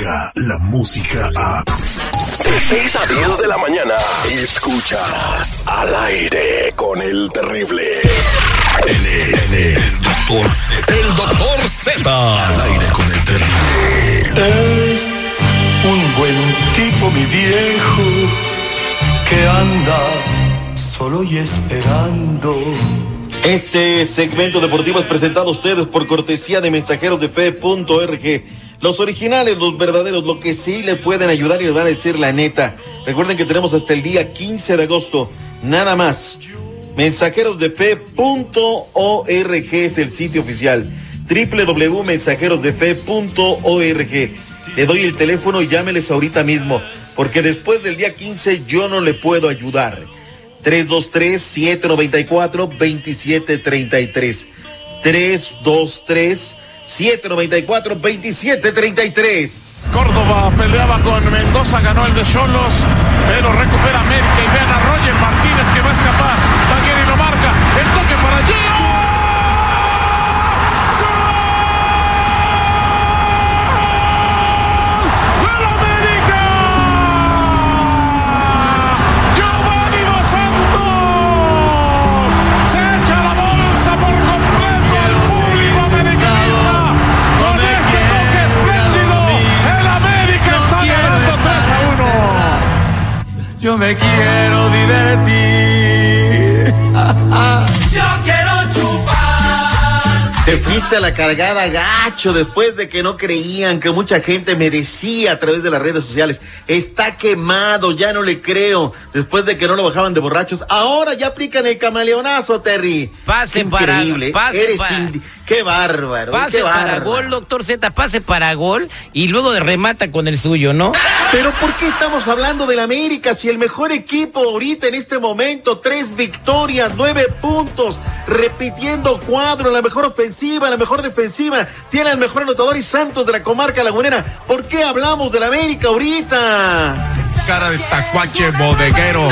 la música a... De 6 a 10 de la mañana, escuchas al aire con el terrible. Él es el doctor Z. El doctor Z. Al aire con el terrible. Es un buen tipo, mi viejo, que anda solo y esperando. Este segmento deportivo es presentado a ustedes por cortesía de mensajeros de fe.org. Los originales, los verdaderos, lo que sí le pueden ayudar y les van a decir la neta. Recuerden que tenemos hasta el día 15 de agosto, nada más. Mensajeros de fe.org es el sitio oficial. www.mensajerosdefe.org. Le doy el teléfono y llámeles ahorita mismo, porque después del día 15 yo no le puedo ayudar. 323-794-2733. 323-794-2733. Córdoba peleaba con Mendoza, ganó el de Cholos, pero recupera América y vean a Roger Martínez que va a escapar. Lo marca. El toque me quiero divertir. Te fuiste a la cargada gacho después de que no creían que mucha gente me decía a través de las redes sociales, está quemado, ya no le creo, después de que no lo bajaban de borrachos. Ahora ya aplican el camaleonazo, Terry. Pase Qué para- increíble. pase Eres para- qué bárbaro, Pase qué para gol, doctor Z, pase para gol y luego de remata con el suyo, ¿no? Pero ¿por qué estamos hablando del América si el mejor equipo ahorita en este momento, tres victorias, nueve puntos, repitiendo cuadro, la mejor ofensiva, la mejor defensiva, tiene el mejor anotador y Santos de la comarca lagunera? ¿Por qué hablamos del América ahorita? Cara de tacuache bodeguero.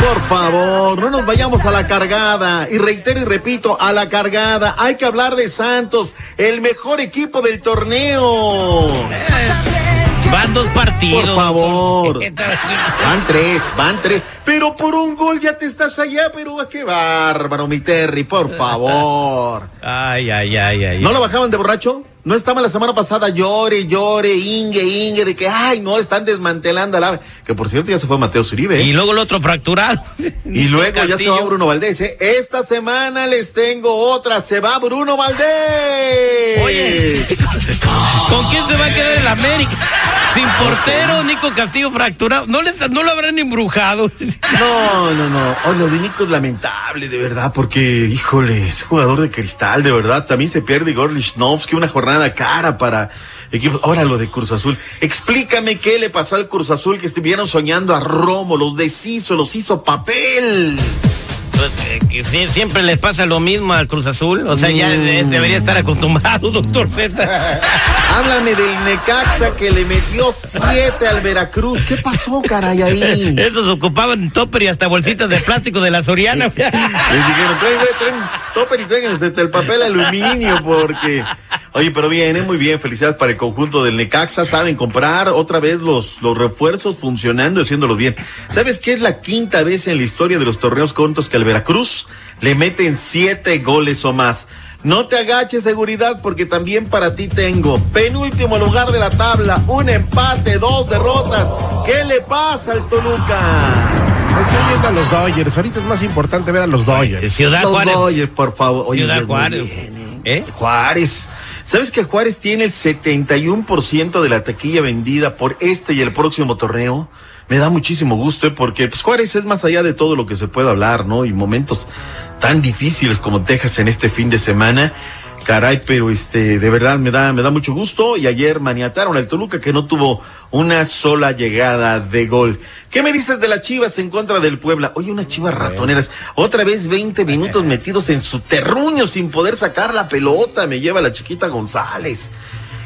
Por favor, no nos vayamos a la cargada. Y reitero y repito, a la cargada. Hay que hablar de Santos, el mejor equipo del torneo. Van dos partidos. Por favor. Van tres, van tres. Pero por un gol ya te estás allá, pero ah, qué bárbaro, mi Terry, por favor. Ay, ay, ay, ay. ¿No lo bajaban de borracho? ¿No estaba la semana pasada llore, llore, ingue, ingue, de que, ay, no, están desmantelando a la... Que por cierto ya se fue Mateo Zuribe. Y ¿eh? luego el otro fracturado. Y luego ya se va. Bruno Valdés. ¿eh? Esta semana les tengo otra. Se va Bruno Valdés. Oye. ¿Con quién se va a quedar el América? Sin portero, Nico Castillo fracturado. No, les, no lo habrán embrujado. No, no, no. Oh, lo de Nico es lamentable, de verdad, porque, híjole, es jugador de cristal, de verdad. También se pierde Igor Lichnowsky, una jornada cara para equipos. Ahora lo de Cruz Azul. Explícame qué le pasó al Cruz Azul que estuvieron soñando a Romo, los deshizo, los hizo papel. Pues, eh, siempre les pasa lo mismo al Cruz Azul. O sea, ya Mm. de- debería estar acostumbrado, doctor Z. Háblame del Necaxa que le metió siete al Veracruz. ¿Qué pasó, caray, ahí? Esos ocupaban topper y hasta bolsitas de plástico de la Soriana. Les dijeron, traen, güey, traen topper y traen el, el papel aluminio porque... Oye, pero bien, es muy bien. Felicidades para el conjunto del Necaxa. Saben comprar otra vez los, los refuerzos funcionando y haciéndolos bien. ¿Sabes qué es la quinta vez en la historia de los torneos cortos que al Veracruz le meten siete goles o más? No te agaches, seguridad, porque también para ti tengo penúltimo lugar de la tabla, un empate, dos derrotas. ¿Qué le pasa al Toluca? Estoy viendo a los Dodgers. Ahorita es más importante ver a los Dodgers. Ciudad Los Juárez. Dodgers, por favor. Oye, Ciudad Juárez. bien, ¿Eh? Juárez. ¿Sabes que Juárez tiene el 71% de la taquilla vendida por este y el próximo torneo? Me da muchísimo gusto, ¿eh? porque pues, Juárez es más allá de todo lo que se puede hablar, ¿no? Y momentos tan difíciles como Texas en este fin de semana. Caray, pero este, de verdad me da, me da mucho gusto. Y ayer maniataron al Toluca que no tuvo una sola llegada de gol. ¿Qué me dices de las Chivas en contra del Puebla? Oye, unas Chivas ratoneras. Otra vez 20 minutos metidos en su terruño sin poder sacar la pelota. Me lleva la chiquita González.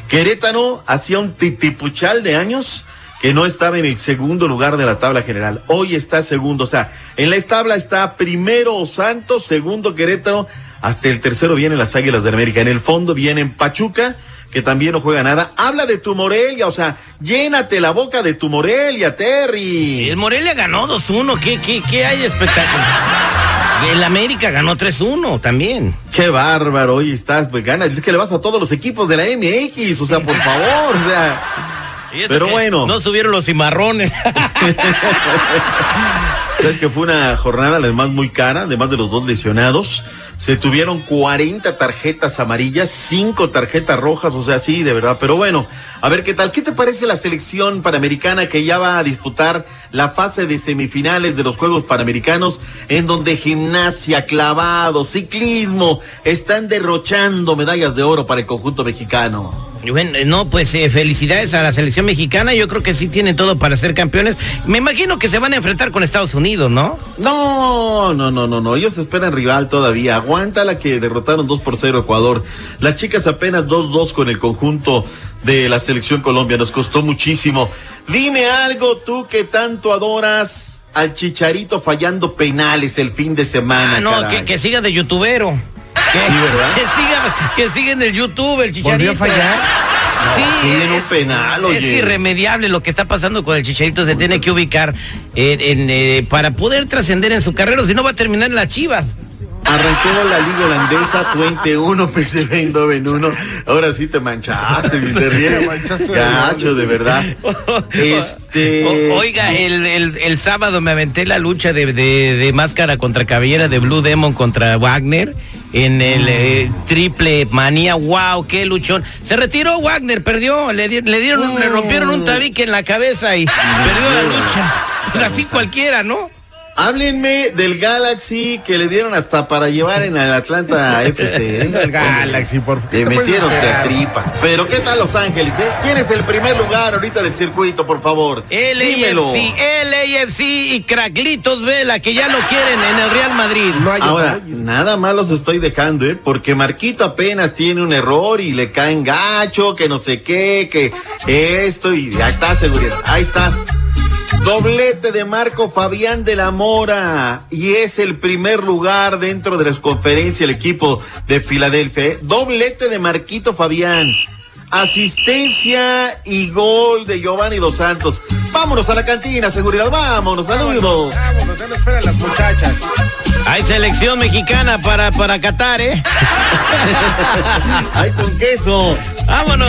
Querétaro hacía un titipuchal de años que no estaba en el segundo lugar de la tabla general. Hoy está segundo. O sea, en la tabla está primero Santos, segundo Querétaro, Hasta el tercero vienen las Águilas de América. En el fondo vienen Pachuca, que también no juega nada. Habla de tu Morelia, o sea, llénate la boca de tu Morelia, Terry. El Morelia ganó 2-1. ¿Qué, qué, ¿Qué hay espectáculo? El América ganó 3-1 también. Qué bárbaro, hoy estás, pues ganas. Es que le vas a todos los equipos de la MX, o sea, por favor, o sea. Y eso Pero que bueno. No subieron los cimarrones. Sabes que fue una jornada además muy cara, además de los dos lesionados. Se tuvieron 40 tarjetas amarillas, 5 tarjetas rojas, o sea, sí, de verdad. Pero bueno, a ver qué tal. ¿Qué te parece la selección panamericana que ya va a disputar la fase de semifinales de los Juegos Panamericanos, en donde gimnasia, clavado, ciclismo están derrochando medallas de oro para el conjunto mexicano? Bueno, eh, no, pues eh, felicidades a la selección mexicana. Yo creo que sí tienen todo para ser campeones. Me imagino que se van a enfrentar con Estados Unidos, ¿no? No, no, no, no, no. Ellos esperan rival todavía. Aguanta la que derrotaron 2 por 0 Ecuador. Las chicas apenas 2-2 con el conjunto de la selección Colombia. Nos costó muchísimo. Dime algo tú que tanto adoras al Chicharito fallando penales el fin de semana. Ah, no, que siga de youtubero. Que, siga, que siga en el YouTube, el chicharito. ¿Volvió a fallar? Sí, un penal, es oye. irremediable lo que está pasando con el Chicharito. Se tiene que ubicar en, en, eh, para poder trascender en su carrera, si no va a terminar en las Chivas. Arrancó la liga holandesa 21 PSV en 1. Ahora sí te manchaste, mi Te Terrier. manchaste de Gacho, de verdad. Este. O- oiga, el, el- el sábado me aventé la lucha de, de- de máscara contra cabellera de Blue Demon contra Wagner en el eh, triple manía. ¡Wow! ¡Qué luchón! Se retiró Wagner, perdió. Le, di- le dieron, le rompieron un tabique en la cabeza y perdió la lucha. Pues así cualquiera, ¿no? Háblenme del Galaxy que le dieron hasta para llevar en el Atlanta FC. Es el Galaxy, por favor. Te ¿Qué te puedes metieron de tripa. Pero ¿qué tal Los Ángeles, eh? ¿Quién es el primer lugar ahorita del circuito, por favor? Dímelo. LAFC, LAFC y Craclitos Vela, que ya lo quieren en el Real Madrid. No hay Ahora, nada más los estoy dejando, ¿eh? Porque Marquito apenas tiene un error y le caen gacho, que no sé qué, que esto y ahí está, seguridad. Ahí está. Doblete de Marco Fabián de la Mora y es el primer lugar dentro de las conferencias el equipo de Filadelfia. ¿eh? Doblete de Marquito Fabián. Asistencia y gol de Giovanni Dos Santos. Vámonos a la cantina, seguridad. Vámonos, saludos. Vámonos, ya lo esperan las muchachas. Hay selección mexicana para, para Qatar, ¿eh? Ay, con queso. Vámonos.